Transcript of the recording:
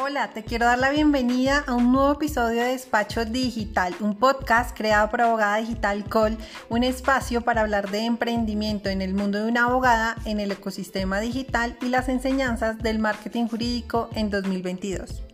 Hola, te quiero dar la bienvenida a un nuevo episodio de Despacho Digital, un podcast creado por Abogada Digital Call, un espacio para hablar de emprendimiento en el mundo de una abogada en el ecosistema digital y las enseñanzas del marketing jurídico en 2022.